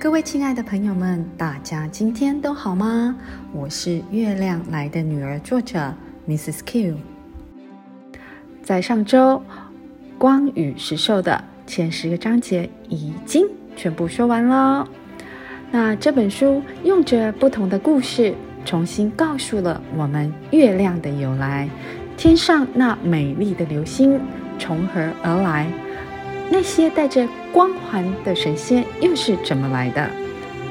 各位亲爱的朋友们，大家今天都好吗？我是月亮来的女儿，作者 Mrs. Q。在上周，光与石兽的前十个章节已经全部说完了。那这本书用着不同的故事，重新告诉了我们月亮的由来，天上那美丽的流星从何而来？那些带着光环的神仙又是怎么来的？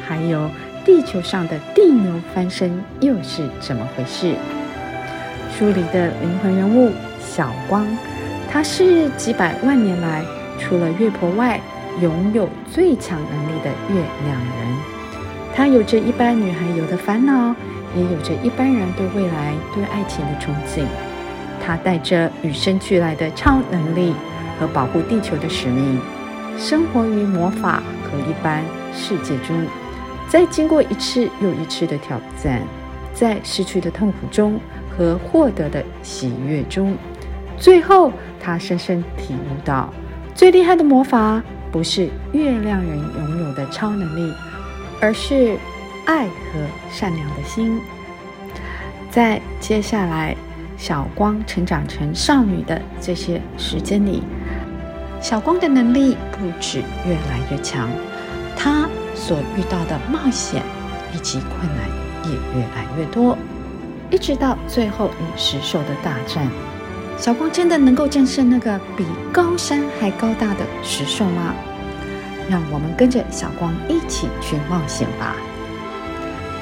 还有地球上的地牛翻身又是怎么回事？书里的灵魂人物小光，他是几百万年来除了月婆外拥有最强能力的月亮人。他有着一般女孩有的烦恼，也有着一般人对未来、对爱情的憧憬。他带着与生俱来的超能力。和保护地球的使命，生活于魔法和一般世界中，在经过一次又一次的挑战，在失去的痛苦中和获得的喜悦中，最后他深深体悟到，最厉害的魔法不是月亮人拥有的超能力，而是爱和善良的心。在接下来，小光成长成少女的这些时间里。小光的能力不止越来越强，他所遇到的冒险以及困难也越来越多，一直到最后与石兽的大战，小光真的能够战胜那个比高山还高大的石兽吗？让我们跟着小光一起去冒险吧！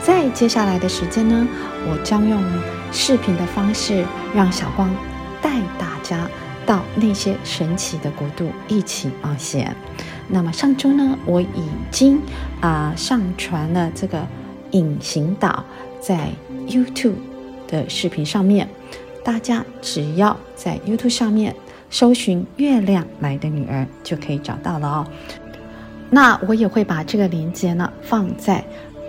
在接下来的时间呢，我将用视频的方式让小光带大家。到那些神奇的国度一起冒险。那么上周呢，我已经啊、上传了这个隐形岛在 YouTube 的视频上面，大家只要在 YouTube 上面搜寻“月亮来的女儿”就可以找到了哦。那我也会把这个链接呢放在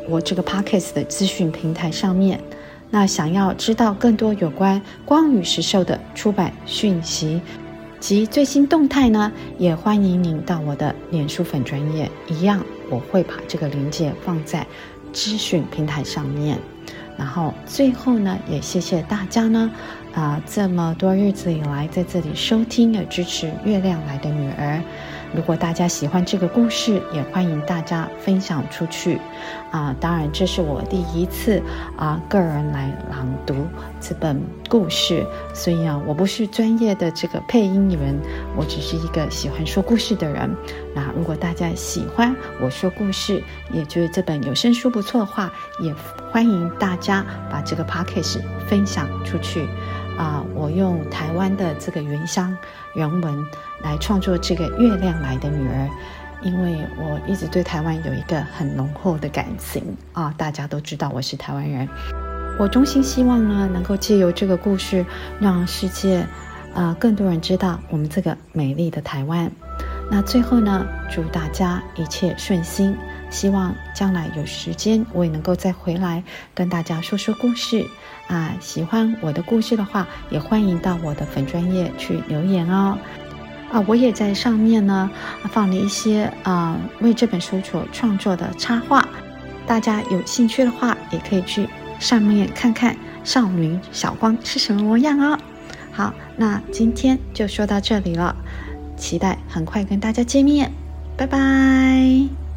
我这个 Podcast 的资讯平台上面。那想要知道更多有关光与石兽的出版讯息及最新动态呢，也欢迎您到我的脸书粉专业，一样我会把这个链接放在资讯平台上面。然后最后呢，也谢谢大家呢，啊、呃，这么多日子以来在这里收听和支持《月亮来的女儿》。如果大家喜欢这个故事，也欢迎大家分享出去。啊、当然这是我第一次啊、个人来朗读这本故事，所以啊，我不是专业的这个配音员，我只是一个喜欢说故事的人。那如果大家喜欢我说故事，也觉得这本有声书不错的话，也欢迎大家把这个 podcast 分享出去。啊，我用台湾的这个原乡原文来创作这个《月亮来的女儿》，因为我一直对台湾有一个很浓厚的感情啊。大家都知道我是台湾人，我衷心希望呢，能够借由这个故事，让世界啊更多人知道我们这个美丽的台湾。那最后呢，祝大家一切顺心。希望将来有时间，我也能够再回来跟大家说说故事啊！喜欢我的故事的话，也欢迎到我的粉专业去留言哦。啊，我也在上面呢放了一些啊为这本书所创作的插画，大家有兴趣的话，也可以去上面看看少女小光是什么模样哦。好，那今天就说到这里了，期待很快跟大家见面，拜拜。